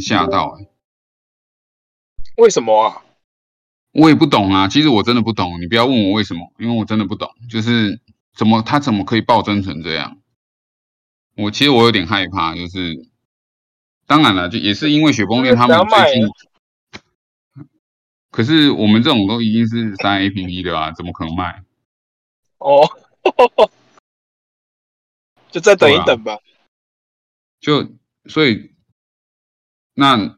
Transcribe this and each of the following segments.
点吓到、欸，为什么啊？我也不懂啊，其实我真的不懂，你不要问我为什么，因为我真的不懂，就是怎么他怎么可以暴增成这样？我其实我有点害怕，就是当然了，就也是因为雪崩店他们最近，可是我们这种都已经是三 A P P 的啊，怎么可能卖？哦，就再等一等吧。就所以，那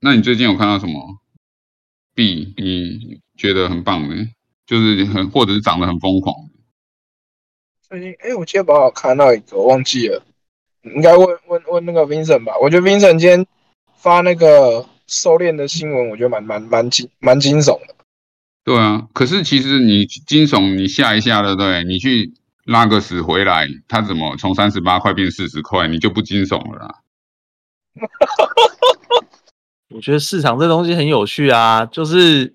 那你最近有看到什么币你觉得很棒的，就是很或者是涨得很疯狂？最近哎，我今天把我看到一个，我忘记了，应该问问问那个 Vincent 吧。我觉得 Vincent 今天发那个狩猎的新闻，我觉得蛮蛮蛮惊蛮惊悚的。对啊，可是其实你惊悚，你下一下，对不对？你去拉个屎回来，他怎么从三十八块变四十块，你就不惊悚了啦？我觉得市场这东西很有趣啊，就是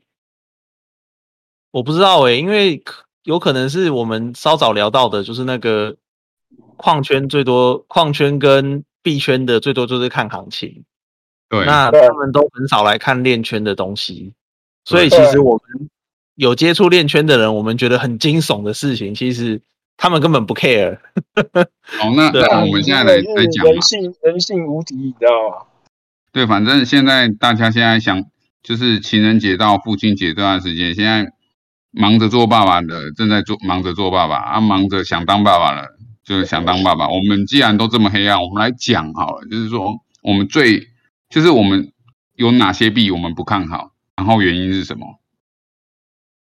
我不知道诶、因为有可能是我们稍早聊到的，就是那个矿圈最多，矿圈跟币圈的最多就是看行情，对，那他们都很少来看链圈的东西，所以其实我们有接触链圈的人，我们觉得很惊悚的事情，其实他们根本不 care。好，那 那我们现在来来讲嘛人。性人性无敌，你知道吗？对，反正现在大家现在想，就是情人节到父亲节这段时间，现在忙着做爸爸的正在做忙着做爸爸，啊，忙着想当爸爸了，就是想当爸爸。我们既然都这么黑暗，我们来讲好了，就是说我们最，就是我们有哪些币我们不看好，然后原因是什么，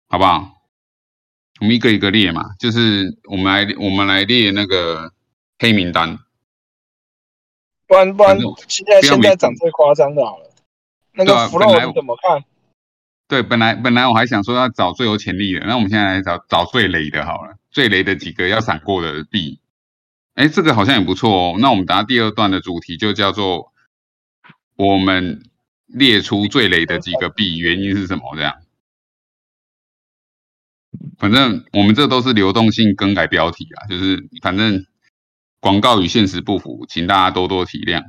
好不好？我们一个一个列嘛，就是我们来我们来列那个黑名单。不然不然，现在现在涨最夸张的好了。那个对啊本来 flow 你怎么看？对，本来本来我还想说要找最有潜力的，那我们现在来找找最雷的好了，最雷的几个要闪过的币，哎，这个好像也不错哦。那我们答第二段的主题就叫做我们列出最雷的几个币，原因是什么？这样，反正我们这都是流动性更改标题啊，就是反正广告与现实不符，请大家多多体谅。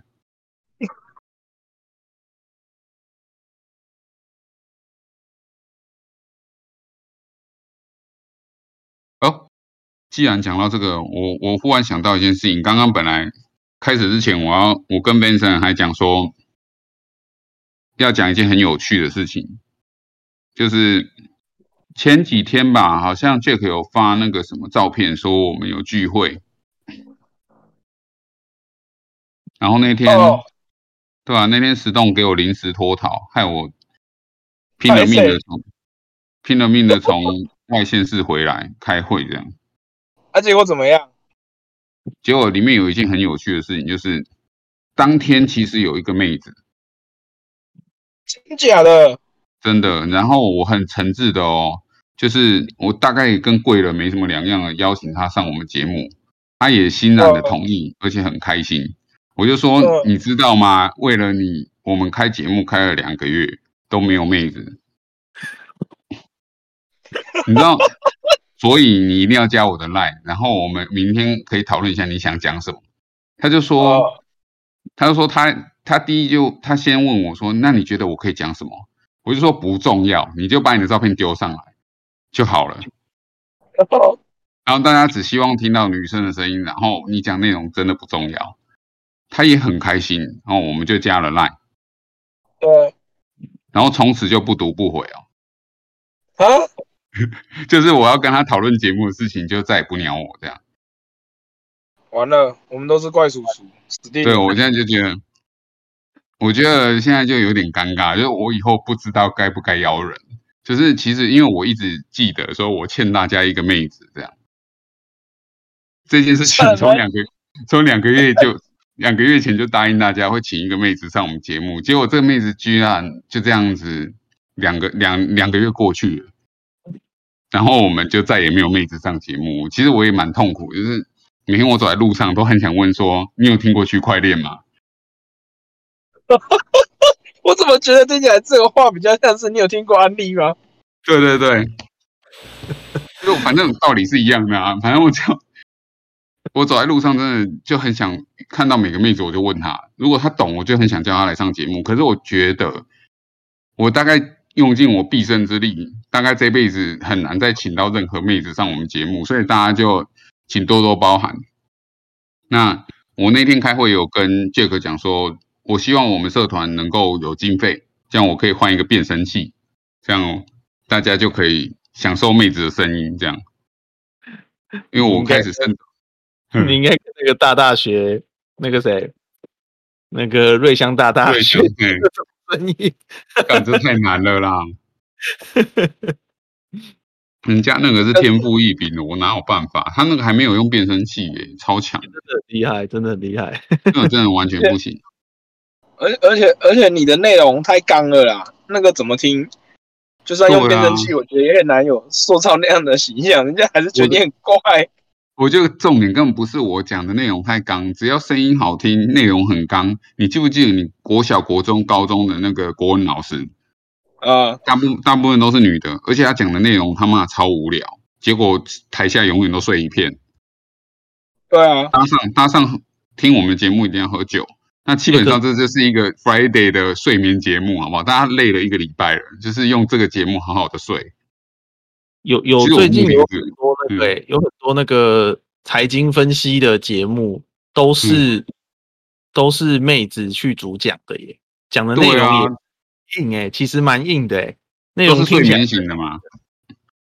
哦，既然讲到这个，我我忽然想到一件事情。刚刚本来开始之前，我要我跟 Benson 还讲说，要讲一件很有趣的事情，就是前几天吧，好像 Jack 有发那个什么照片，说我们有聚会，然后那天、哦对啊，那天石洞给我临时脱逃，害我拼了命的从拼了命的从外县市回来开会这样。啊，结果怎么样？结果里面有一件很有趣的事情，就是当天其实有一个妹子，真假的？真的，然后我很诚挚的哦，就是我大概跟贵人没什么两样的邀请他上我们节目，他也欣然的同意，而且很开心。我就说，嗯你知道吗？为了你，我们开节目开了两个月都没有妹子，你知道，所以你一定要加我的 line，然后我们明天可以讨论一下你想讲什么。他就说，哦他就说他他第一就他先问我说，那你觉得我可以讲什么？我就说不重要，你就把你的照片丢上来就好了。然后大家只希望听到女生的声音，然后你讲内容真的不重要。他也很开心，然后我们就加了 line，对然后从此就不读不回哦。啊，就是我要跟他讨论节目的事情，就再也不鸟我这样。完了，我们都是怪叔叔，死定。对我现在就觉得，我觉得现在就有点尴尬，就是我以后不知道该不该邀人。就是其实因为我一直记得说我欠大家一个妹子这样，这件事情从两个从两个月就两个月前就答应大家会请一个妹子上我们节目，结果这个妹子居然就这样子两个两两个月过去了，然后我们就再也没有妹子上节目。其实我也蛮痛苦，就是每天我走在路上都很想问说，你有听过区块链吗？我怎么觉得听起来这个话比较像是你有听过安利吗？对对对，就反正道理是一样的啊。反正我就我走在路上，真的就很想看到每个妹子，我就问她，如果她懂，我就很想叫她来上节目。可是我觉得，我大概用尽我毕生之力，大概这辈子很难再请到任何妹子上我们节目，所以大家就请多多包涵。那我那天开会有跟 Jack 讲说，我希望我们社团能够有经费，这样我可以换一个变声器，这样大家就可以享受妹子的声音，这样。因为我开始生，你应该跟那个大大学那个谁，那个瑞香大大学 声音，感觉太难了啦。人家那个是天赋异禀的，我哪有办法？他那个还没有用变声器耶，超强，真的厉害，真的很厉害，那真的完全不行。而而且而且你的内容太刚了啦，那个怎么听？就算用变声器，我觉得也很难有塑造那样的形象，人家还是觉得你很怪。我觉得重点根本不是我讲的内容太刚，只要声音好听，内容很刚。你记不记得你国小、国中、高中的那个国文老师？呃，大部大部分都是女的，而且她讲的内容他妈超无聊，结果台下永远都睡一片。对啊，搭上搭上听我们节目一定要喝酒。那基本上这就是一个 Friday 的睡眠节目，好不好？大家累了一个礼拜了，就是用这个节目好好的睡。有有最近有很多那个，有很多那个财经分析的节目，都是都是妹子去主讲的耶，讲的内容也硬哎，其实蛮硬的哎，内容是睡眠型的嘛。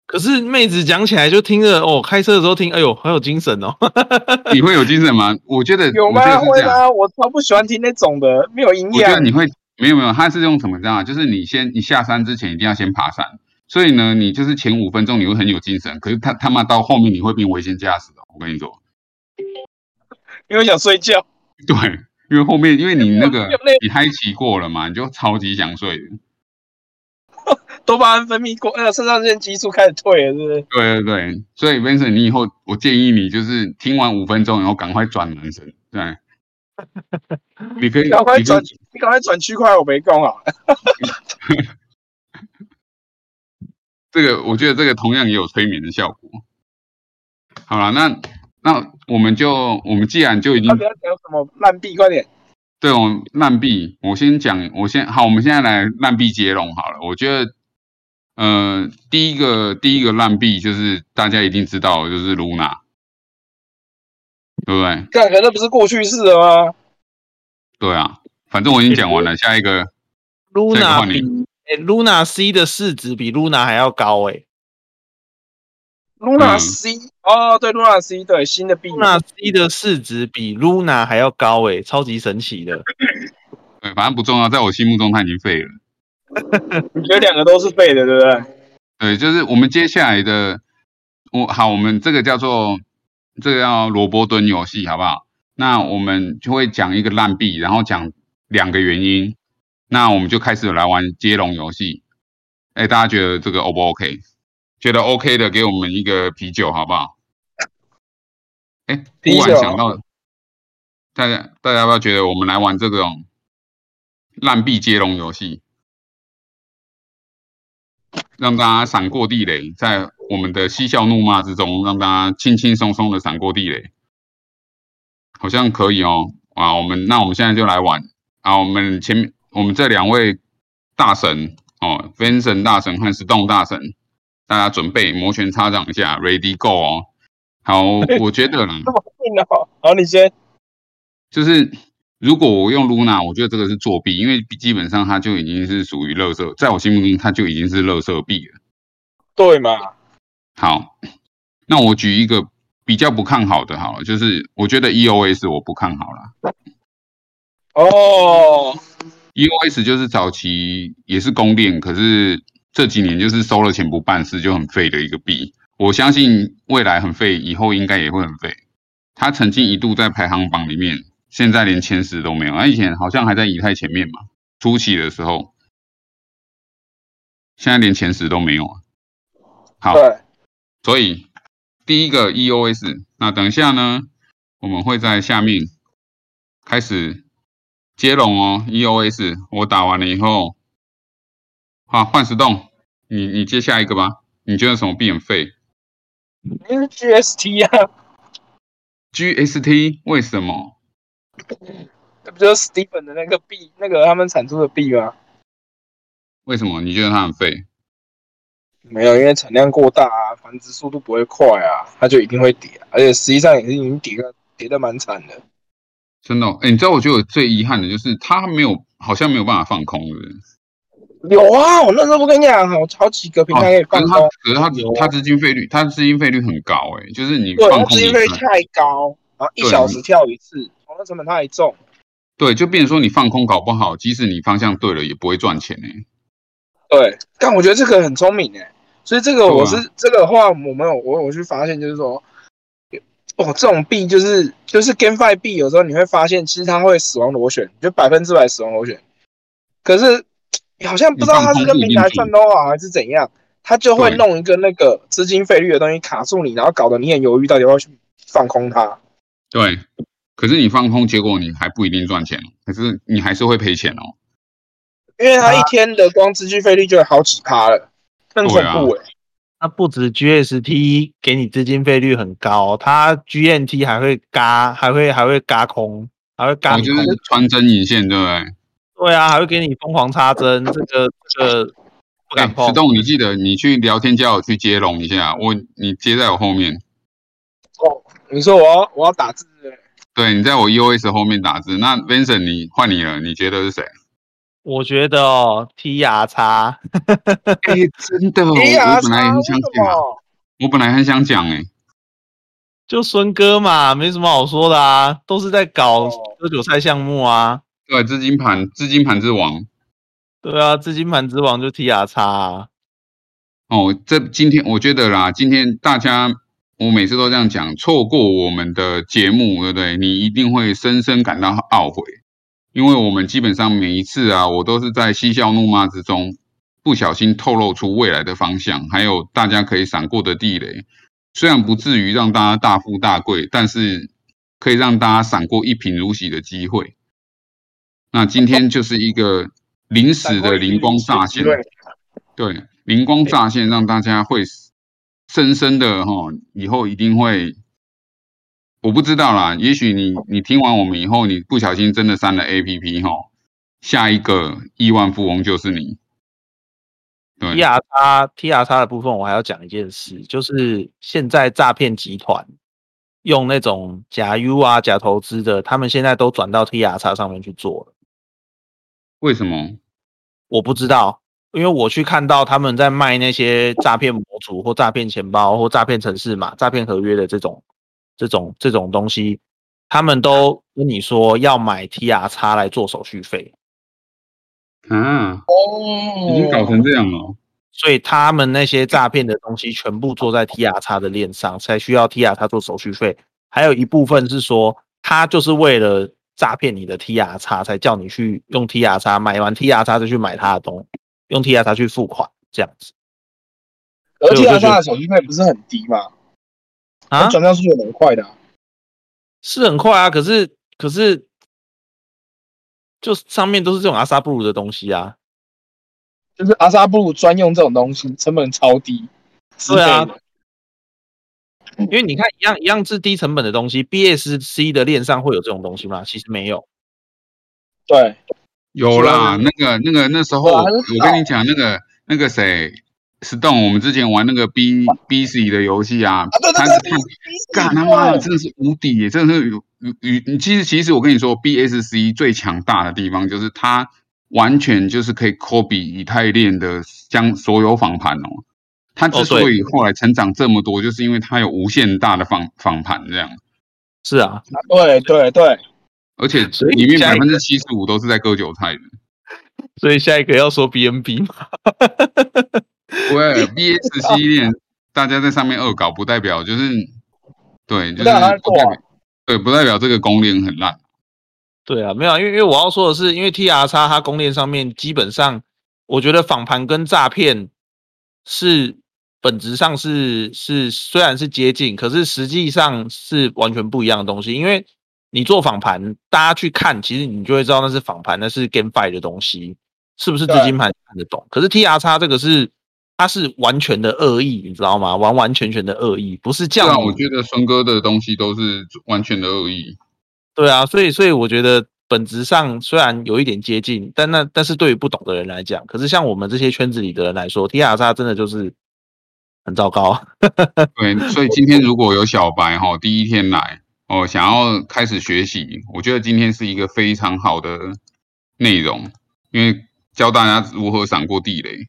可是妹子讲起来就听着哦，开车的时候听，哎呦，很有精神哦。你会有精神吗？我觉得有吗？会吗？我超不喜欢听那种的，没有营养。我觉得你会没有没有，他是用什么这样？就是你先你下山之前一定要先爬山，所以呢，你就是前五分钟你会很有精神，可是他他妈到后面你会变危险驾驶的。我跟你说，因为想睡觉。对，因为后面因为你那个 你嗨骑过了嘛，你就超级想睡。多巴胺分泌过，呃，肾上腺激素开始退了，是不是？对对对，所以 Vincent，你以后我建议你就是听完五分钟以后赶快转男神，对，你可以赶快转，你赶快转区块，我没空啊。这个我觉得这个同样也有催眠的效果。好了，那那我们就我们既然就已经不要讲什么烂币，快点。对，我烂币，我先讲，我先好，我们现在来烂币接龙好了，我觉得。呃，第一个第一个烂币就是大家一定知道，就是 Luna，对不对？看，可那不是过去式了吗？对啊，反正我已经讲完了。下一个，Luna 比哎，Luna C 的市值比 Luna 还要高哎。Luna C 哦，对，Luna C 对新的币，Luna C 的市值比 Luna 还要高哎，超级神奇的。对，反正不重要，在我心目中它已经废了。你觉得两个都是废的，对不对？对，就是我们接下来的，我好，我们这个叫做这个叫萝卜蹲游戏，好不好？那我们就会讲一个烂币，然后讲两个原因，那我们就开始来玩接龙游戏。哎，大家觉得这个 O 不 OK？觉得 OK 的，给我们一个啤酒，好不好？哎，突然想到，大家大家要不要觉得我们来玩这种烂币接龙游戏？让大家闪过地雷，在我们的嬉笑怒骂之中，让大家轻轻松松的闪过地雷，好像可以哦。啊，我们那我们现在就来玩啊。我们前面我们这两位大神哦，Vincent 大神和 Stone 大神，大家准备摩拳擦掌一下，Ready Go 哦。好，我觉得呢，这么硬哦。好，你先，就是。如果我用 Luna，我觉得这个是作弊，因为基本上它就已经是属于垃圾，在我心目中它就已经是垃圾币了。对嘛？好，那我举一个比较不看好的，好了，就是我觉得 EOS 我不看好了。哦，EOS 就是早期也是公链，可是这几年就是收了钱不办事，就很废的一个币。我相信未来很废，以后应该也会很废。它曾经一度在排行榜里面。现在连前十都没有，啊以前好像还在以太前面嘛，初期的时候，现在连前十都没有啊。好，所以第一个 EOS，那等一下呢，我们会在下面开始接龙哦。EOS 我打完了以后，好换石洞，你你接下一个吧。你觉得什么币很废？你是 GST 啊。GST 为什么？这不就是 Stephen 的那个币，那个他们产出的币吗？为什么你觉得它很废？没有，因为产量过大啊，繁殖速度不会快啊，它就一定会跌，而且实际上也是已经跌个跌的蛮惨的。真的、哦，哎，你知道我觉得我最遗憾的就是它没有，好像没有办法放空，是不是？有啊，我那时候不跟你讲，好好几个平台可以放可是空，它，可是它它资金费率，它资金费率很高，哎，就是你对，放它资金费空一次太高，然后一小时跳一次，哦，那成本太重。对，就变成说你放空搞不好，即使你方向对了，也不会赚钱哎。对，但我觉得这个很聪明诶，所以这个我是、这个的话，我们有我我去发现就是说，哦，这种币就是就是 GameFi 币，有时候你会发现其实它会死亡螺旋，就百分之百死亡螺旋，可是好像不知道它是跟平台算多少还是怎样，它就会弄一个那个资金费率的东西卡住你，然后搞得你很犹豫到底要不要去放空它。对，可是你放空，结果你还不一定赚钱，可是你还是会赔钱哦。因为它一天的光资金费率就有好几趴了，很恐对啊怖诶、它不止 GST 给你资金费率很高，它 GNT 还会嘎，还会还会嘎空，还会嘎我就你空。是穿针引线，对不对？对啊，还会给你疯狂插针，这个这个不敢哎，碰石。栋，你记得你去聊天叫我去接龙一下，我你接在我后面，哦，你说我要我要打字是对你在我 EOS 后面打字。那 Vincent，你换你了，你觉得是谁？我觉得哦，T R 叉哎，真的，我本来也很想讲啊，我本来很想讲哎，就孙哥嘛，没什么好说的啊，都是在搞哦割韭菜项目啊。对，资金盘，资金盘之王。对啊，资金盘之王就 T R 叉啊。哦，这今天我觉得啦，今天大家我每次都这样讲，错过我们的节目，对不对？你一定会深深感到懊悔，因为我们基本上每一次啊，我都是在嬉笑怒骂之中，不小心透露出未来的方向，还有大家可以闪过的地雷。虽然不至于让大家大富大贵，但是可以让大家闪过一贫如洗的机会。那今天就是一个临时的灵光乍现，对，对，灵光乍现，让大家会深深的哈，以后一定会，我不知道啦，也许你你听完我们以后，你不小心真的删了 A P P 哈，下一个亿万富翁就是你。T 对，R 叉 T R 叉的部分，我还要讲一件事，就是现在诈骗集团用那种假 U 啊、假投资的，他们现在都转到 T R 叉上面去做了。为什么？我不知道，因为我去看到他们在卖那些诈骗模组或诈骗钱包或诈骗城市嘛、诈骗合约的这种、这种、这种东西，他们都跟你说要买 T R 叉来做手续费，啊，哦已经搞成这样了。所以他们那些诈骗的东西全部做在 T R 叉的链上，才需要 T R 叉做手续费。还有一部分是说，他就是为了诈骗你的 T R 叉，才叫你去用 T R 叉买完 T R 叉再去买他的东用 T R 叉去付款，这样子而所以 T 我 R 就觉得叉的手续费不是很低吗？啊它，转账速度很快的啊、是很快啊，可是可是，就上面都是这种阿萨布鲁的东西啊。就是阿萨布鲁专用这种东西，成本超低。是啊因为你看，一样一样是低成本的东西，BSC 的链上会有这种东西吗？其实没有。对，有啦，那个那个那时候我跟你讲，那个那个谁，Stone，我们之前玩那个 B B C 的游戏啊，啊，对对对他是看干他妈的，真的是无敌耶！真的是有有有，其实其实我跟你说，BSC 最强大的地方就是它完全就是可以 copy 以太链的将所有访盘哦。它之所以后来成长这么多，就是因为它有无限大的访访盘这样，是啊，对对对，而且里面百分之七十五都是在割韭菜的。所以下一个要说 BNB 嘛。对 BSC 链，大家在上面恶搞，不代表就是对，就是不代表对，不代表这个公链很烂。对啊，没有啊，因为因为我要说的是，因为 TR 叉它公链上面基本上，我觉得访盘跟诈骗是本质上是是虽然是接近，可是实际上是完全不一样的东西。因为你做访盘，大家去看，其实你就会知道那是访盘，那是 GameFi 的东西，是不是资金盘看得懂？可是 TR 叉这个是它是完全的恶意，你知道吗？完完全全的恶意，不是这样。我觉得孙哥的东西都是完全的恶意。对啊，所以所以我觉得本质上虽然有一点接近，但那但是对于不懂的人来讲，可是像我们这些圈子里的人来说，T R 叉真的就是很糟糕。对，所以今天如果有小白哈，第一天来哦，想要开始学习，我觉得今天是一个非常好的内容，因为教大家如何闪过地雷。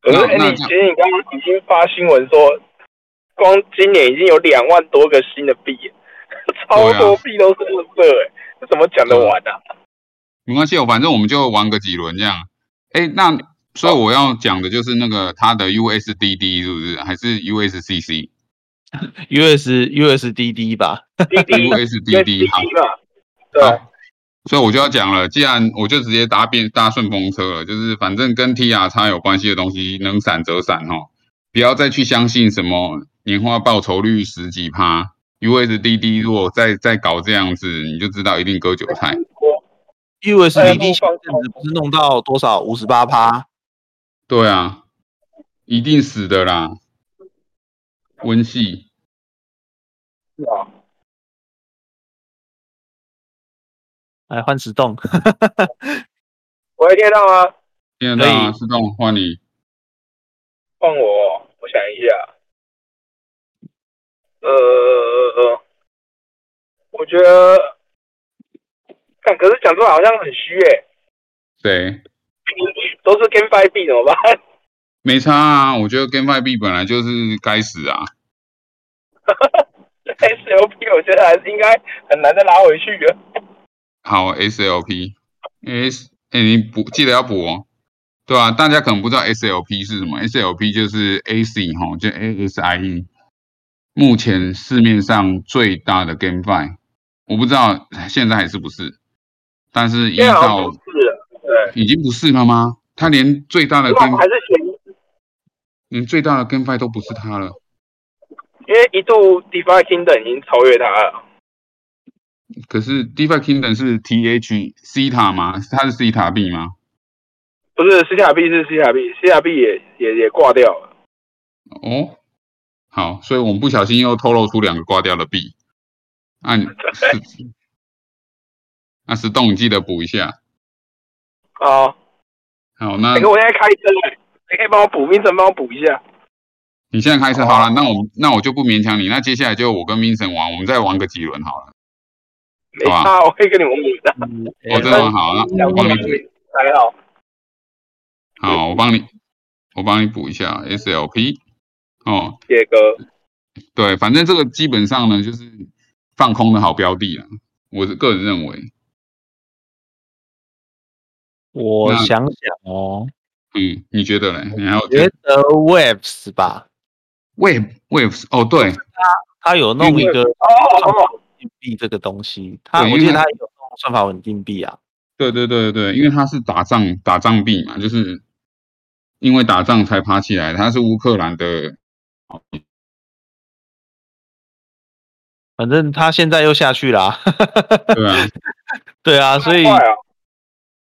可是，哎，你其实你刚刚已经发新闻说，光今年已经有两万多个新的币，超多币都是垃圾，哎，怎么讲得完啊？没关系，我反正我们就玩个几轮这样。哎，那所以我要讲的就是那个它的 USDD 是不是？还是 USCC？US USDD 吧，USDD 好，对。所以我就要讲了，既然我就直接搭便搭顺风车了，就是反正跟 T R 差有关系的东西，能闪则闪哈，不要再去相信什么年化报酬率十几趴，U S D D 如果再再搞这样子，你就知道一定割韭菜。U S D D 前阵子不是弄到多少五十八趴？对啊，一定死的啦，温系。是啊。来换石洞，喂，听得到吗？听得到啊，石洞换你，换我，我想一下，呃，我觉得，看，可是讲出来好像很虚诶。对，都是 GameFi 币怎么办？没差啊，我觉得 GameFi 币本来就是该死啊。SLP 我觉得还是应该很难再拉回去的。好，SLP，S，哎，你补记得要补哦，对啊，大家可能不知道 SLP 是什么，SLP 就是 AC 哈，就 ASIE，目前市面上最大的 GameFi，我不知道现在还是不是，但是依照对，已经不是了吗？他连最大的 Game 还是前，连最大的 GameFi 都不是他了，因为一度 DeFi Kingdom 已经超越他了。可是 DeFi Kingdom 是 TH C 塔吗？它是 C 塔币吗？不是，C 塔币是 C 塔币，C 塔币也也也挂掉了。哦，好，所以我们不小心又透露出两个挂掉的币。那那 石洞，你记得补一下。好，好，那我现在开车，你可以帮我补，明晨帮我补一下。你现在开车好了，那我那我就不勉强你。那接下来就我跟明晨玩，我们再玩个几轮好了。没差，我可以跟你们补的。我真的好，那我帮你补。还好。好，我帮你，我帮你补一下 SLP。哦，杰哥。对，反正这个基本上呢，就是放空的好标的了。我是个人认为。我想想哦。嗯，你觉得呢？你还有觉得 Waves 吧？Wave Waves 哦，对。他他有弄一个哦。币这个东西，它我记得它有算法稳定币啊。对对对对，因为它是打仗打仗币嘛，就是因为打仗才爬起来。它是乌克兰的，反正他现在又下去了。对啊，对啊，所以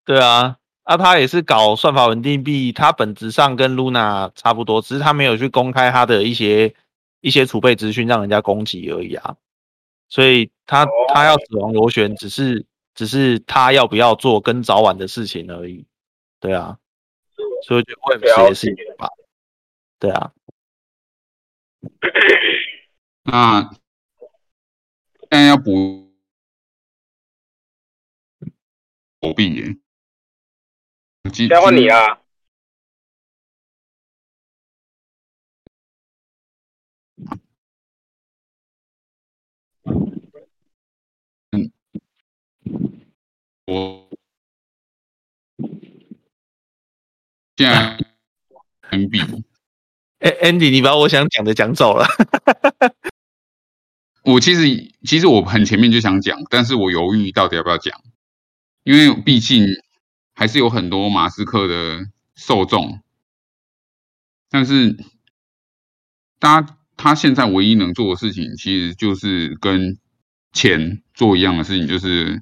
对啊，啊，他也是搞算法稳定币，他本质上跟 Luna 差不多，只是他没有去公开他的一些一些储备资讯，让人家攻击而已啊。所以他他要死亡螺旋，只是只是他要不要做跟早晚的事情而已，对啊，所以就会也是吧，对啊。那现在要补火币耶，先换你啊。我现在 MB，哎，Andy，你把我想讲的讲走了。我其实其实我很前面就想讲，但是我犹豫到底要不要讲，因为毕竟还是有很多马斯克的受众，但是他他现在唯一能做的事情，其实就是跟钱做一样的事情，就是。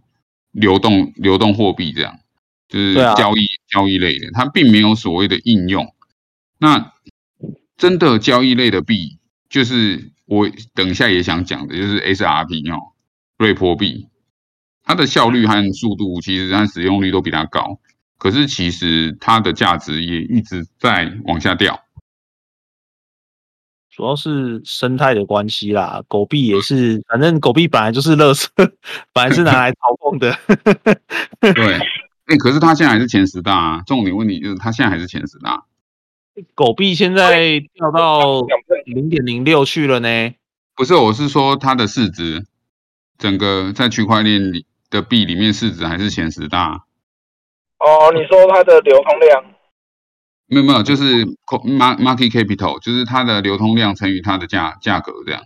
流动流动货币这样，就是交易交易类的，它并没有所谓的应用。那真的交易类的币，就是我等一下也想讲的，就是 SRP 哦，瑞波币，它的效率和速度其实它使用率都比它高，可是其实它的价值也一直在往下掉。主要是生态的关系啦，狗币也是，反正狗币本来就是垃圾，本来是拿来操控的。对，哎，可是它现在还是前十大啊。重点问题就是它现在还是前十大。狗币现在掉到零点零六去了呢。不是，我是说它的市值，整个在区块链里的币里面市值还是前十大。哦，你说它的流通量？没有没有，就是 market capital，就是它的流通量乘以它的价价格这样。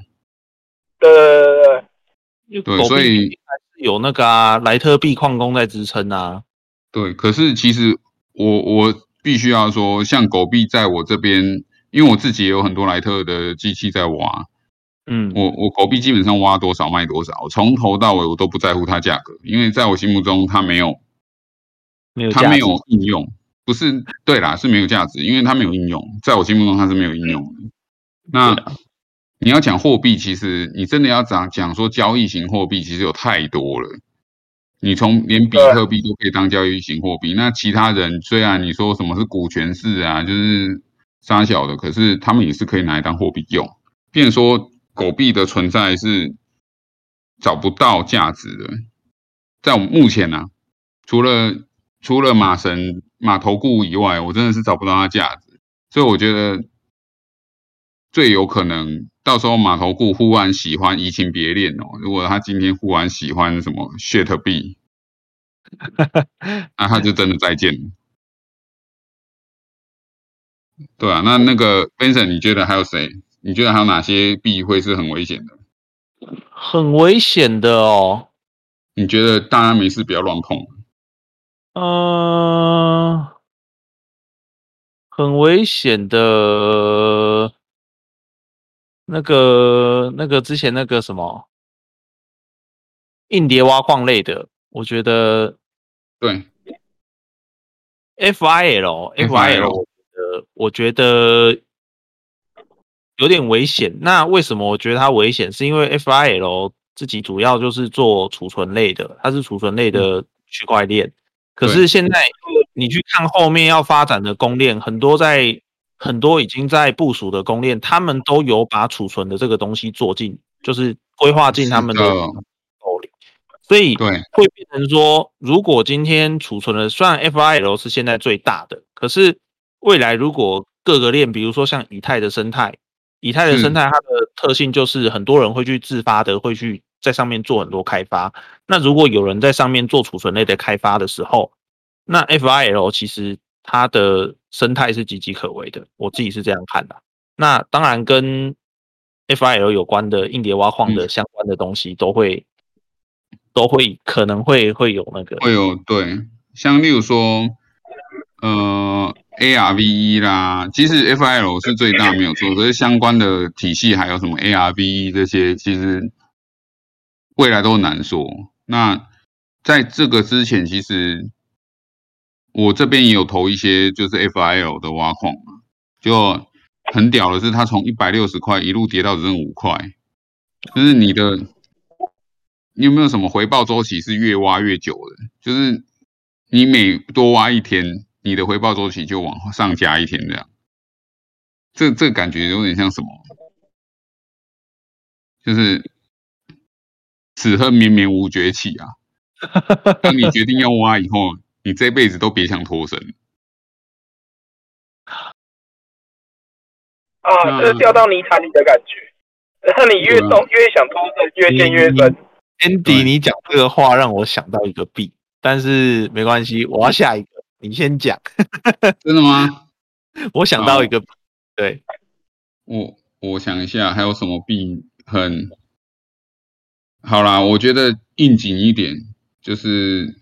对对对对，所以还是有那个啊，莱特币矿工在支撑啊。对，可是其实我我必须要说，像狗币在我这边，因为我自己也有很多莱特的机器在挖。嗯，我我狗币基本上挖多少卖多少，我从头到尾我都不在乎它价格，因为在我心目中它没有，没有它没有应用。不是对啦，是没有价值，因为它没有应用，在我心目中它是没有应用的。那你要讲货币，其实你真的要讲讲说交易型货币，其实有太多了。你从连比特币都可以当交易型货币，那其他人虽然你说什么是股权式啊，就是杀小的，可是他们也是可以拿来当货币用。变说狗币的存在是找不到价值的，在我目前呢，除了除了马神。马头固以外，我真的是找不到它价值，所以我觉得最有可能到时候马头固忽然喜欢移情别恋哦。如果他今天忽然喜欢什么 shit 币，那他就真的再见了。对啊，那那个 Benson，你觉得还有谁？你觉得还有哪些币会是很危险的？很危险的哦。你觉得大家没事不要乱碰。嗯，很危险的，那个那个之前那个什么硬碟挖矿类的，我觉得对，F I L F I L，我觉得我觉得有点危险。那为什么我觉得它危险？是因为 F I L 自己主要就是做储存类的，它是储存类的区块链。可是现在你去看后面要发展的公链，很多在很多已经在部署的公链，他们都有把储存的这个东西做进，就是规划进他们的所以对会变成说，如果今天储存的，虽然 FIL 是现在最大的，可是未来如果各个链，比如说像以太的生态，以太的生态它的特性就是很多人会去自发的会去。在上面做很多开发，那如果有人在上面做储存类的开发的时候，那 FIL 其实它的生态是岌岌可危的，我自己是这样看的。那当然跟 FIL 有关的硬碟挖矿的相关的东西，都会都会可能会会有那个会有对，像例如说呃 ARVE 啦，其实 FIL 是最大没有错，可是相关的体系还有什么 ARVE 这些，其实。未来都难说。那在这个之前，其实我这边也有投一些，就是 FIL 的挖矿，就很屌的是，它从一百六十块一路跌到只剩五块。就是你的，你有没有什么回报周期是越挖越久的？就是你每多挖一天，你的回报周期就往上加一天这样。这这感觉有点像什么？就是。此恨绵绵无绝期啊！当你决定要挖以后，你这辈子都别想脱身。啊，这掉到泥潭里的感觉，让你越动越想脱身，越陷越深。Andy，你讲这个话让我想到一个币，但是没关系，我要下一个，你先讲。真的吗？我想到一个，对，我我想一下，还有什么币很。好啦，我觉得应景一点，就是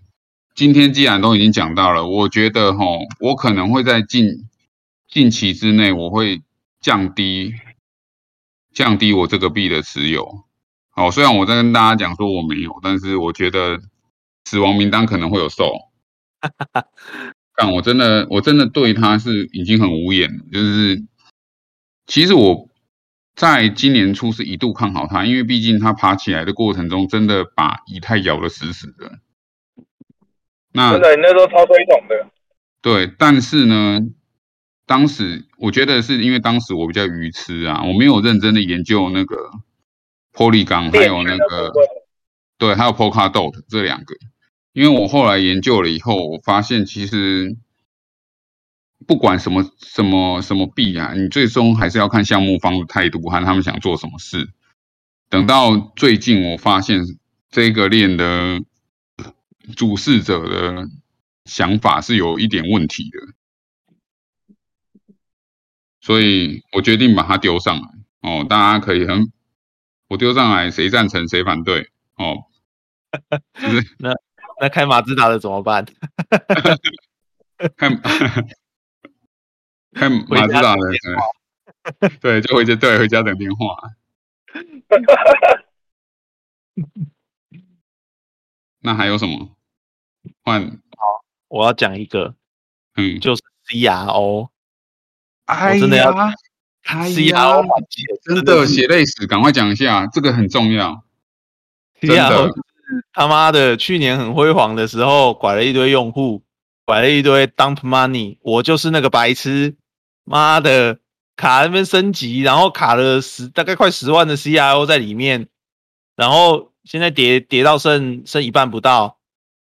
今天既然都已经讲到了，我觉得哈，我可能会在近近期之内，我会降低降低我这个币的持有。好，虽然我在跟大家讲说我没有，但是我觉得死亡名单可能会有受。但我真的我真的对他是已经很无言了，就是其实我在今年初是一度看好他，因为毕竟他爬起来的过程中真的把以太咬得死死的。那真的，你那时候超推崇的。对，但是呢，当时我觉得是因为当时我比较愚痴啊，我没有认真的研究那个 Polygon 还有那个对，还有 Polkadot 这两个，因为我后来研究了以后，我发现其实不管什么什么什么币啊，你最终还是要看项目方的态度和他们想做什么事。等到最近，我发现这个链的主事者的想法是有一点问题的，所以我决定把它丢上来哦。大家可以很，我丢上来，谁赞成谁反对哦？就是那那开马自达的怎么办？看看马 自达的，对，就回家对回家等电话。那还有什么？换好我要讲一个，嗯，就是 CRO，哎我真的要 CRO 呀，真的血泪史，赶快讲一下，这个很重要。真的 CRO 就是他妈的，去年很辉煌的时候，拐了一堆用户，拐了一堆 dump money，我就是那个白痴，妈的，卡那边升级，然后卡了十大概快十万的 CRO 在里面，然后现在跌跌到剩剩一半不到，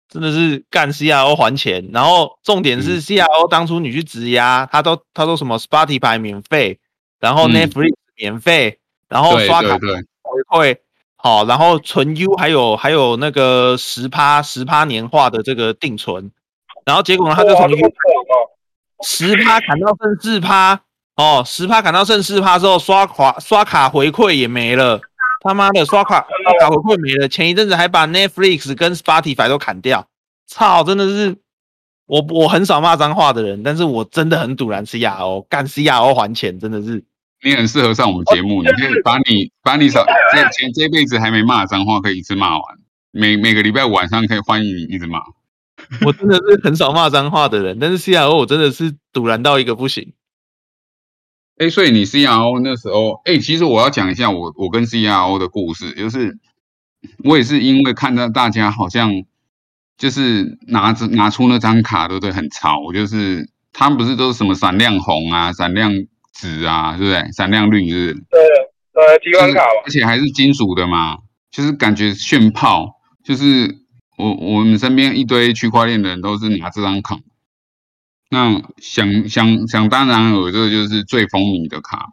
真的是干 CRO 还钱，然后重点是嗯。CRO 当初你去质押，他都他都什么 Spotify 免费，然后嗯。Netflix 免费，然后刷卡回馈，好，然后存 U 还有还有那个十趴十趴年化的这个定存，然后结果呢，他就从 U！十趴砍到剩四趴，哦，十趴砍到剩四趴之后，刷卡刷卡回馈也没了，他妈的刷卡刷卡回馈没了，前一阵子还把 Netflix 跟 Spotify 都砍掉，操，真的是我我很少骂脏话的人，但是我真的很堵然 CRO 干 CRO 还钱，真的是。你很适合上我们节目，你可以把你把你少这前这辈子还没骂的脏话，可以一次骂完。每每个礼拜五晚上可以欢迎你一直骂。我真的是很少骂脏话的人，但是 CRO 我真的是堵然到一个不行。哎，所以你 CRO 那时候，哎，其实我要讲一下我我跟 CRO 的故事，就是我也是因为看到大家好像就是拿着拿出那张卡，对不对？很潮，就是他们不是都是什么闪亮红啊、闪亮紫啊，对不对？闪亮绿是不是？对呃，提款卡嘛，而且还是金属的嘛，就是感觉炫炮。就是我我们身边一堆区块链的人都是拿这张卡，那想想想当然尔，这个就是最风靡的卡。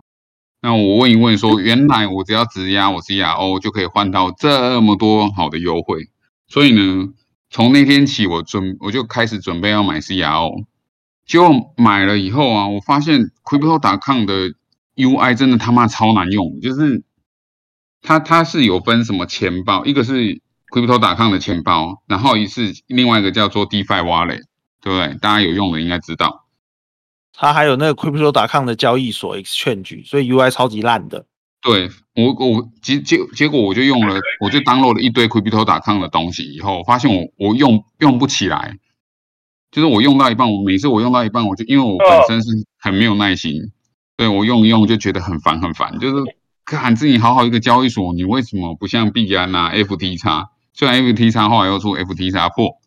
那我问一问说，原来我只要质押我 CRO 就可以换到这么多好的优惠，所以呢，从那天起我准我就开始准备要买 CRO，结果买了以后啊，我发现 Crypto.com 的 UI 真的他妈超难用，就是它它是有分什么钱包，一个是 Crypto.com 的钱包，然后一是另外一个叫做 DeFi Wallet，对不对？大家有用的应该知道。它还有那个 Crypto.com 的交易所 Exchange，所以 UI 超级烂的。对我我结结结果我就用了，我就 download 了一堆 Crypto.com 的东西以后，发现我我用用不起来，就是我用到一半，我每次我用到一半，我就因为我本身是很没有耐心，对我用一用就觉得很烦很烦，就是看自己好好一个交易所，你为什么不像币安啊、FTX？虽然 FTX 后来又出 FTX 破，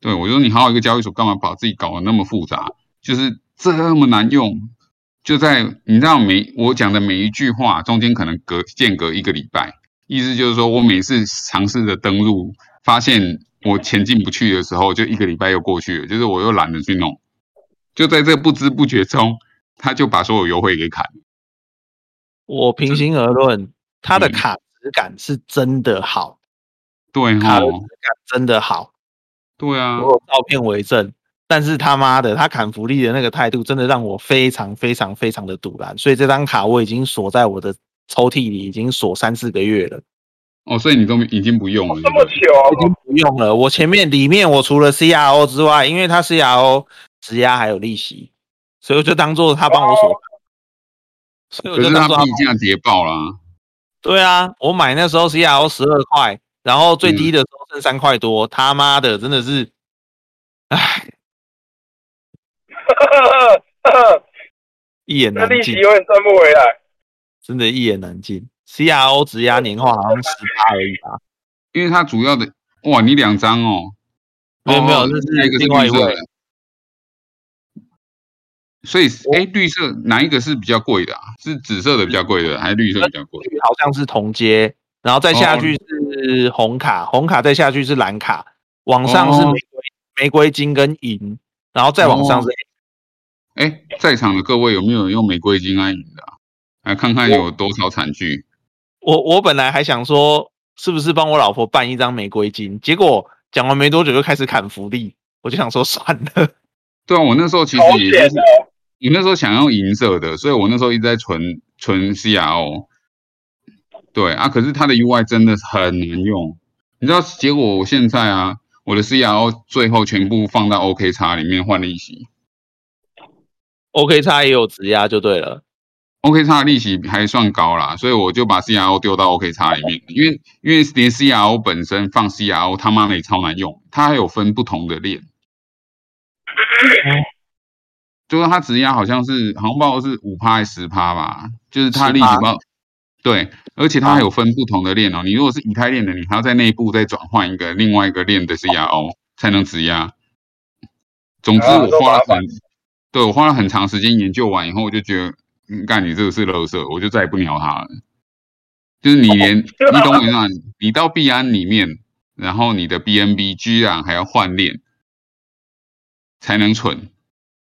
对我就说你好好一个交易所，干嘛把自己搞得那么复杂？就是这么难用，就在你知道每我讲的每一句话中间可能隔间隔一个礼拜，意思就是说我每次尝试着登录，发现我前进不去的时候，就一个礼拜又过去了，就是我又懒得去弄，就在这不知不觉中，他就把所有优惠给砍了。我平心而论，他的嗯卡质感是真的好，对卡的质哈，感真的好，对啊我，有照片为证。但是他妈的，他砍福利的那个态度，真的让我非常非常非常的堵然。所以这张卡我已经锁在我的抽屉里，已经锁三四个月了，哦，所以你都已经不用了，这么久已经不用了。我前面里面我除了 CRO 之外，因为它 CRO 质押还有利息，所以我就当做他帮我锁。所以我就是当做他它币价跌爆啦。对啊，我买那时候 CRO 十二块，然后最低的时候剩三块多，他妈的真的是，唉，一言难尽那利息，永远赚不回来。真的，一言难尽。CRO 质押年化好像十趴而已吧？因为它主要的哇，你两张哦，没有没有，那一个是另外一位绿色的。所以，哎，绿色哪一个是比较贵的啊？是紫色的比较贵的，还是绿色比较贵？好像是同阶，然后再下去哦是红卡，红卡再下去是蓝卡，往上是哦玫瑰、玫瑰金跟银，然后再往上是哦哎，在场的各位有没有用玫瑰金安银的啊？来看看有多少惨剧。我我本来还想说，是不是帮我老婆办一张玫瑰金？结果讲完没多久就开始砍福利，我就想说算了。对啊，我那时候其实也就是险哦，我那时候想要银色的，所以我那时候一直在存存 CRO。对啊，可是它的 UI 真的很难用，你知道，结果我现在啊，我的 CRO 最后全部放到 OK 叉里面换利息 OK 叉也有质押就对了。，OK 叉的利息还算高啦，所以我就把 CRO 丢到 OK 叉里面，因为因为连 CRO 本身放 CRO 他妈的也超难用，它还有分不同的链。就是它质押好像是好像不知道是五趴还是十趴吧，就是它的利息10%不知道对，而且它还有分不同的链哦。你如果是以太链的，你还要在内部再转换一个另外一个链的 CRO 才能质押。总之，啊我花了很对我花了很长时间研究完以后，我就觉得，嗯，干你这个是垃圾，我就再也不鸟他了。就是你连你懂我意思吗？你到币安里面，然后你的 BNB 居然还要换链才能存，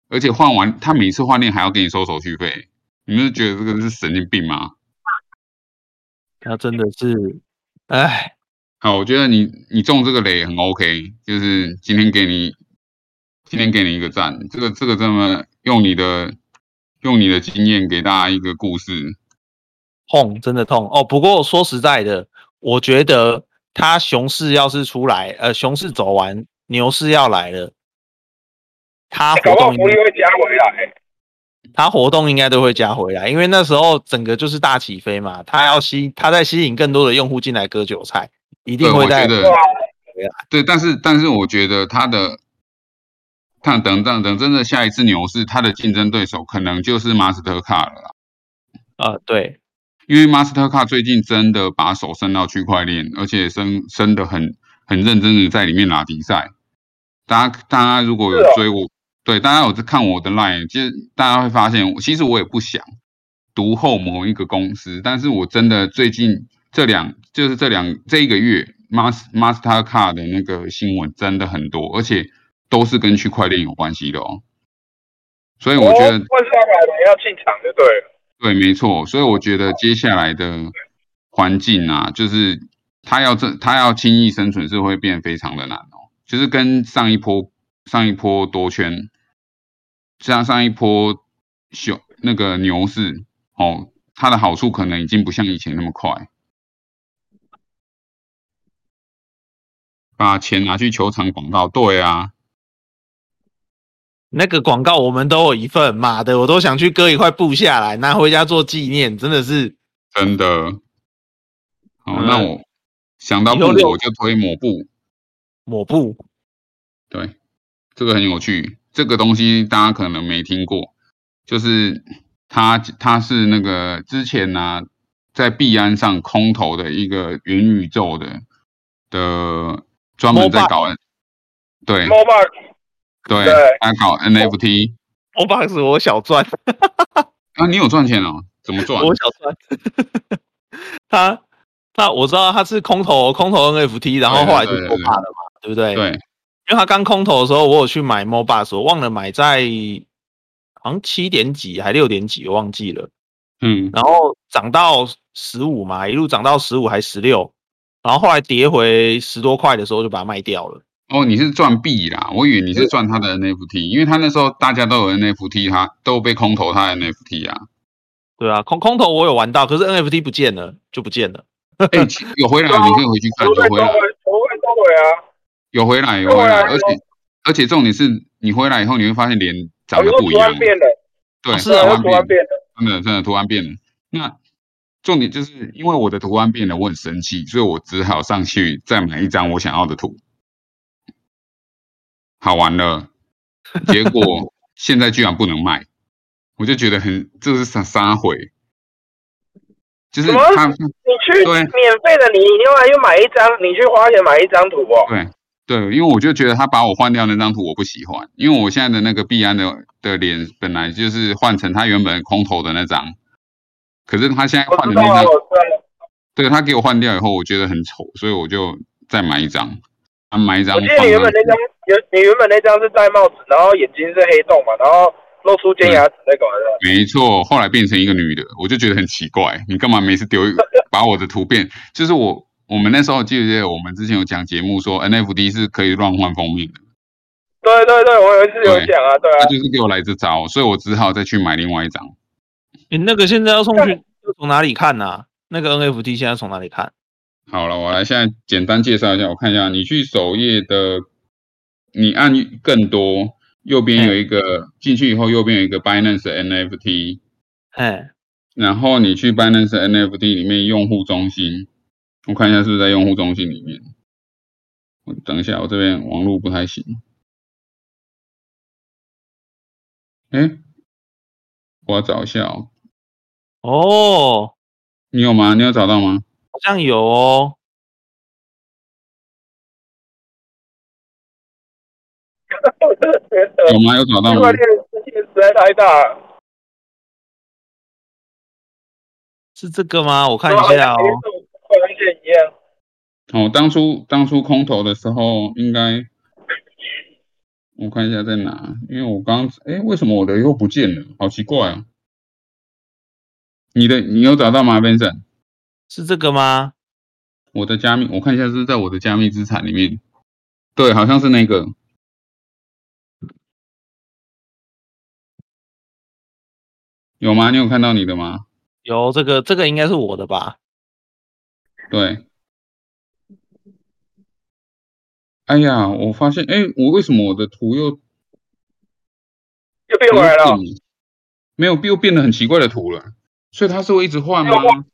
而且换完他每次换链还要给你收手续费，你们是觉得这个是神经病吗？他真的是，哎，好，我觉得你你中这个雷很 OK，就是今天给你今天给你一个赞，这个这个这么用你的用你的经验给大家一个故事，痛，真的痛哦。不过说实在的，我觉得他熊市要是出来，呃，熊市走完，牛市要来了，他活动应福利会加回来。他活动应该都会加回来，因为那时候整个就是大起飞嘛，他要吸，他在吸引更多的用户进来割韭菜，一定对，会在我觉得对啊，对，但是但是我觉得他的，看等等等真的下一次牛市，他的竞争对手可能就是 Mastercard 了啦，呃，对，因为 Mastercard 最近真的把手伸到区块链，而且伸伸的很很认真的在里面拿比赛。大家大家如果有追我，对大家有在看我的 line，其实大家会发现，其实我也不想独后某一个公司，但是我真的最近这两就是这两这一个月，Mas Mastercard 的那个新闻真的很多，而且都是跟区块链有关系的哦。所以我觉得哦问上来了要进场就对了。对，没错，所以我觉得接下来的环境啊，就是它要这它要轻易生存是会变非常的难哦，就是跟上一波上一波多圈，像上一波熊那个牛市哦，它的好处可能已经不像以前那么快。把钱拿去球场广告，对啊，那个广告我们都有一份，妈的，我都想去割一块布下来拿回家做纪念，真的是。真的。好，嗯。那我想到布我就推抹布，抹布。对，这个很有趣，这个东西大家可能没听过，就是它它是那个之前呢、在币安上空投的一个元宇宙的的专门在搞，对。Mobile 对对，他搞 NFT 我 box 我小赚，啊，你有赚钱哦？怎么赚？我小赚。他他我知道他是空投空投 NFT，然后后来就对对对做大了嘛，对不对？对，因为他刚空投的时候，我有去买 MOBA，我忘了买在好像七点几还六点几，我忘记了。嗯，然后涨到十五嘛，一路涨到十五还十六，然后后来跌回十多块的时候就把它卖掉了。哦，你是赚币啦，我以为你是赚他的 NFT，因为他那时候大家都有 NFT，他都被空投他的 NFT 啊。对啊，空空投我有玩到，可是 NFT 不见了，就不见了。哎、其有回来，你可以回去看，有回来，啊。有回来，有回来，而且而且重点是你回来以后，你会发现脸长得哦不一样变了，对，是啊图案变了，图案变了。真的真的图案变了。那重点就是因为我的图案变了，我很生气，所以我只好上去再买一张我想要的图。好玩了，结果 现在居然不能卖，我就觉得很这是啥啥回，就是他你去对。免费的，你另外又买一张，你去花钱买一张图哦。对对，因为我就觉得他把我换掉那张图我不喜欢，因为我现在的那个币安的的脸本来就是换成他原本空头的那张，可是他现在换的那张。对他给我换掉以后，我觉得很丑，所以我就再买一张，啊买一张我记。得你原本那张，原你原本那张是戴帽子，然后眼睛是黑洞嘛，然后露出尖牙齿那个嘛，是吧没错，后来变成一个女的，我就觉得很奇怪，你干嘛每次丢一把我的图片？就是我我们那时候记不记得我们之前有讲节目说 NFT 是可以乱换封面的，对对对，我有一次有讲啊，对啊他，就是给我来这招，所以我只好再去买另外一张。你那个现在要送去要从哪里看啊、那个 NFT 现在从哪里看？好了，我来现在简单介绍一下，我看一下，你去首页的，你按更多，右边有一个进去以后，右边有一个 Binance NFT，哎，然后你去 Binance NFT 里面用户中心，我看一下是不是在用户中心里面。我等一下，我这边网络不太行。哎，我要找一下哦。哦，你有吗？你有找到吗？好像有哦。我真的觉得有吗？有找到吗区块？链的世界实在太大了。是这个吗？我看一下哦。快跟线一样。哦，当初当初空投的时候，应该我看一下在哪，因为我刚哎，为什么我的又不见了？好奇怪啊！你的你有找到吗，Vincent？是这个吗？我的加密，我看一下是是在我的加密资产里面。对，好像是那个。有吗？你有看到你的吗？有这个，这个应该是我的吧？对。哎呀，我发现，哎，我为什么我的图又又变回来了。没有，又变得很奇怪的图了。所以它是会一直换吗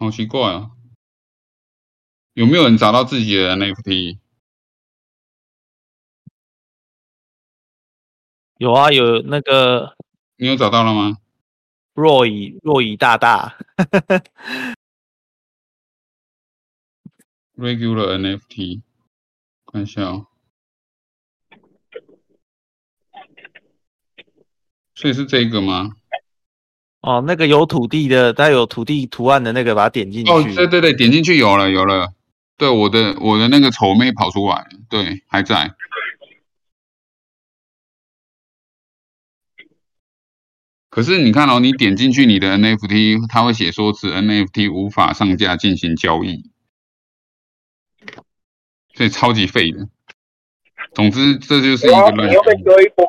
好奇怪啊！有没有人找到自己的 NFT？有啊，有那个你有找到了吗？若以若以大大，regular NFT，看一下哦。所以是这个吗？哦，那个有土地的，它有土地图案的那个，把它点进去。哦，对对对，点进去有了有了。对，我的我的那个丑妹跑出来了，对，还在。可是你看哦，你点进去你的 NFT，它会写说此 NFT 无法上架进行交易，所以超级废的。总之，这就是一个乱你又被象。割一波。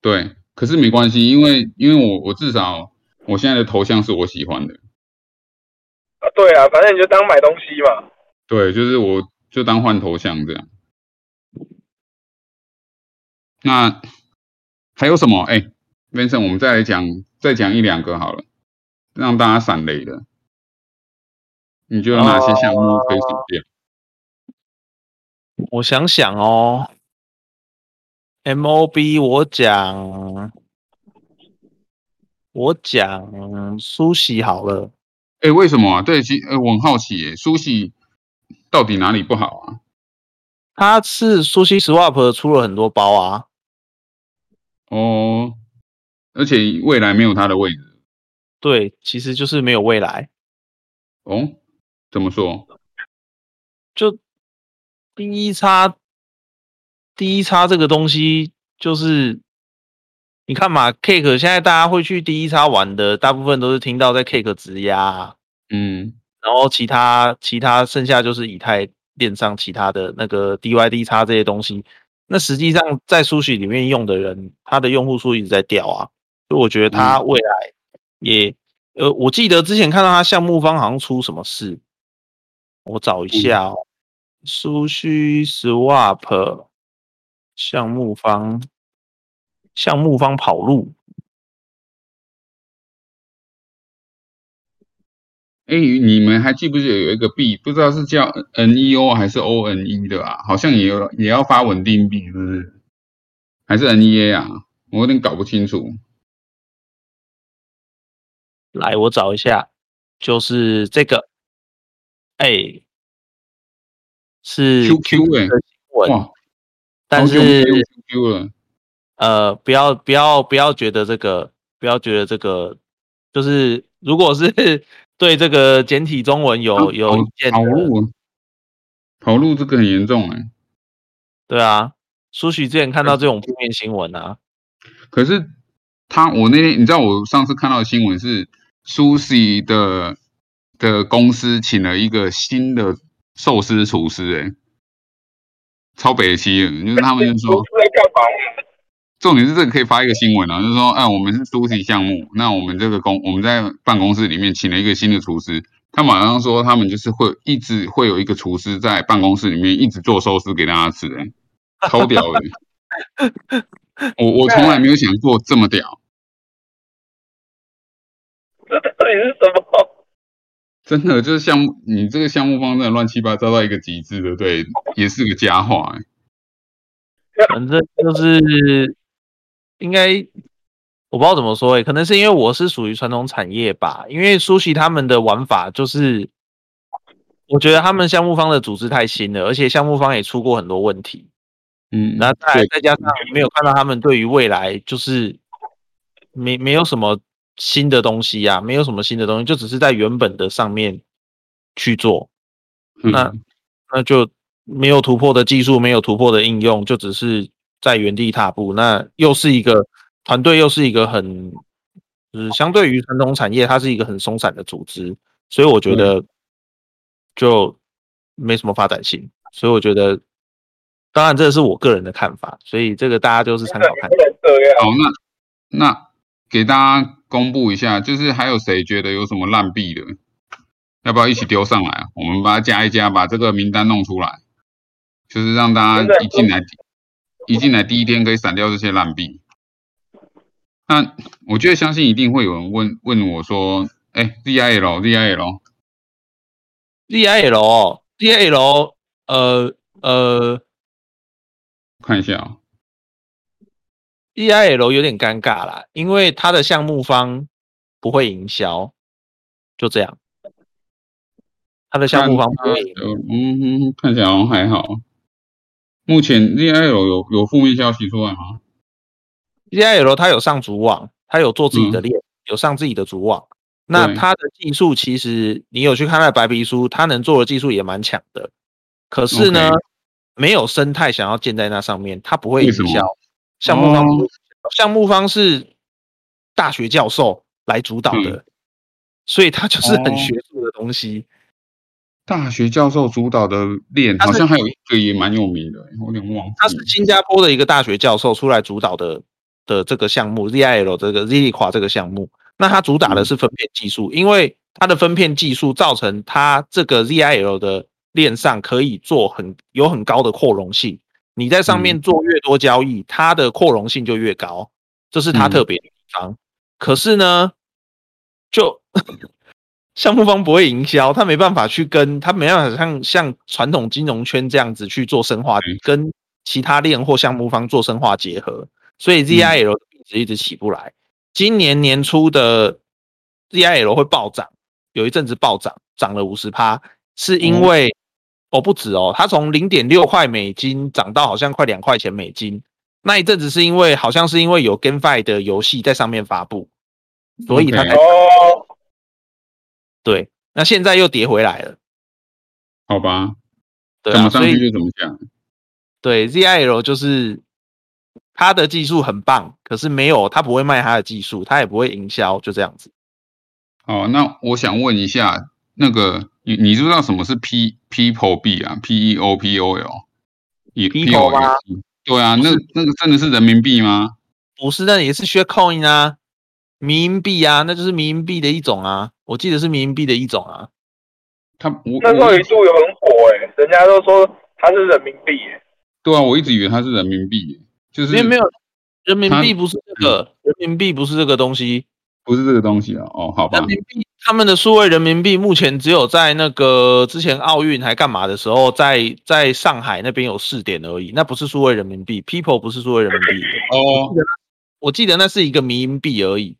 对，可是没关系，因为因为我我至少我现在的头像是我喜欢的，啊，对啊，反正你就当买东西嘛。对，就是我就当换头像这样。那还有什么？哎，Vincent，我们再来讲，再讲一两个好了，让大家闪雷的。你觉得哪些项目可以省掉？我想想哦，MOB 我讲我讲苏喜好了，哎，为什么啊？对，其呃我很好奇耶，苏西到底哪里不好啊？他是苏西 Swap 出了很多包啊，哦，而且未来没有他的位置对，其实就是没有未来。哦。怎么说？就第一叉，第一叉这个东西就是，你看嘛，Cake 现在大家会去第一叉玩的，大部分都是听到在 Cake 质押啊，嗯然后其他其他剩下就是以太链上其他的那个 DYD 叉这些东西。那实际上在 Sushi 里面用的人，他的用户数一直在掉啊，所以我觉得他未来也，呃，我记得之前看到他项目方好像出什么事，我找一下哦。苏须 Swap 项目方，项目方跑路，哎，你们还记不记得有一个币，不知道是叫 NEO 还是 ONE 的啊？好像也有也要发稳定币，是不是？还是 NEA 啊？我有点搞不清楚。来，我找一下，就是这个，哎，是 QQ 哎，的新但是 QQ 了。呃，不要不要不要觉得这个，不要觉得这个，就是如果是 对这个简体中文有有意见的，跑路，跑路这个很严重哎。对啊，苏许之前看到这种负面新闻啊，可是他，我那天你知道，我上次看到的新闻是苏西的的公司请了一个新的寿司厨师，哎，超北七的，就是他们就说？重点是这个可以发一个新闻啊，就是说，哎，我们是苏西项目，那我们这个公我们在办公室里面请了一个新的厨师，他马上说他们就是会一直会有一个厨师在办公室里面一直做寿司给大家吃，哎，超屌的。我我从来没有想过这么屌，这到底是什么？真的就是项目，你这个项目方真的乱七八糟到一个极致，对不对？也是个佳话、欸。反正就是应该我不知道怎么说诶、可能是因为我是属于传统产业吧，因为苏西他们的玩法就是，我觉得他们项目方的组织太新了，而且项目方也出过很多问题。嗯，那再再加上没有看到他们对于未来就是没没有什么新的东西呀、没有什么新的东西，就只是在原本的上面去做，嗯那那就没有突破的技术，没有突破的应用，就只是在原地踏步。那又是一个团队，又是一个很就是相对于传统产业，它是一个很松散的组织，所以我觉得就没什么发展性。所以我觉得，当然这是我个人的看法，所以这个大家就是参考看。好，那那给大家公布一下，就是还有谁觉得有什么烂币的，要不要一起丢上来啊？我们把它加一加，把这个名单弄出来，就是让大家一进来一进来第一天可以闪掉这些烂币。那我觉得相信一定会有人问问我说，哎，ZIL ZIL，DIL 哦 DIL 呃呃看一下啊、DIL 有点尴尬啦，因为它的项目方不会营销，就这样。它的项目方不会营呃，嗯哼，看起来好像还好。目前 ZIL 有有负面消息出来吗？DIL 它有上主网，它有做自己的链，有上自己的主网。那对它的技术其实你有去看它的白皮书，它能做的技术也蛮强的。可是呢没有生态想要建在那上面，它不会营销。项目方哦。项目方是大学教授来主导的，所以它就是很学术的东西。大学教授主导的链，他好像还有一个也蛮有名的，我有点忘记。他是新加坡的一个大学教授出来主导的的这个项目 ZIL 这个 ZILIQUA 这个项目，那他主打的是分片技术，因为它的分片技术造成它这个 ZIL 的链上可以做很有很高的扩容性，你在上面做越多交易，它的扩容性就越高，这是它嗯。特别的地方。可是呢，就 项目方不会营销，他没办法去跟他没办法像像传统金融圈这样子去做深化嗯，跟其他链或项目方做深化结合，所以 ZIL 的一直起不来。今年年初的 ZIL 会暴涨，有一阵子暴涨，涨了五十趴，是因为哦不止哦，它从零点六块美金涨到好像快两块钱美金。那一阵子是因为好像是因为有 GameFi 的游戏在上面发布，所以它才哦，对。那现在又跌回来了，好吧，对啊，怎么上去所以就怎么讲。对 ZIL 就是它的技术很棒，可是没有它不会卖它的技术，它也不会营销，就这样子。哦，那我想问一下，那个你你知道什么是 P People 币啊？P E O P O L，也 People 吗对啊，那那个真的是人民币吗？不是，那也是 Sharecoin 啊，民营币啊，那就是民营币的一种啊，我记得是民营币的一种啊。他不那时候我一度有很火哎、人家都说它是人民币哎、对啊，我一直以为它是人民币，就是没有没有，人民币不是这个，人民币不是这个东西，不是这个东西啊。哦，好吧人，民币他们的数位人民币目前只有在那个之前奥运还干嘛的时候，在在上海那边有试点而已，那不是数位人民币，People 不是数位人民币，哦，我记得那是一个迷因币而已。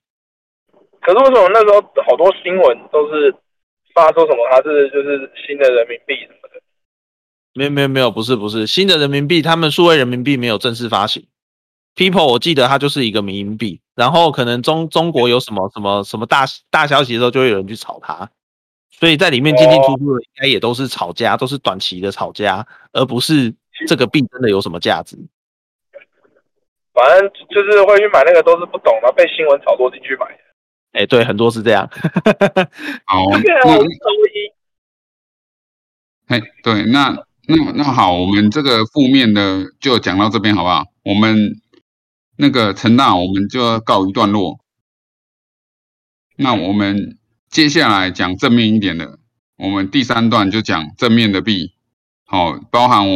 可是为什么那时候好多新闻都是发说什么它是就是新的人民币什么的？没有没有没有，不是不是新的人民币，他们数位人民币没有正式发行。People 我记得它就是一个民营币，然后可能中中国有什么什么什么大大消息的时候，就会有人去炒它，所以在里面进进出出的应该也都是炒家，都是短期的炒家，而不是这个币真的有什么价值。反正就是会去买那个都是不懂，然后被新闻炒作进去买的。哎，对，很多是这样。好，这个那我周一哎，对，那那那好，我们这个负面的就讲到这边好不好？我们那个陈大，我们就要告一段落。那我们接下来讲正面一点的，我们第三段就讲正面的币，好，包含我。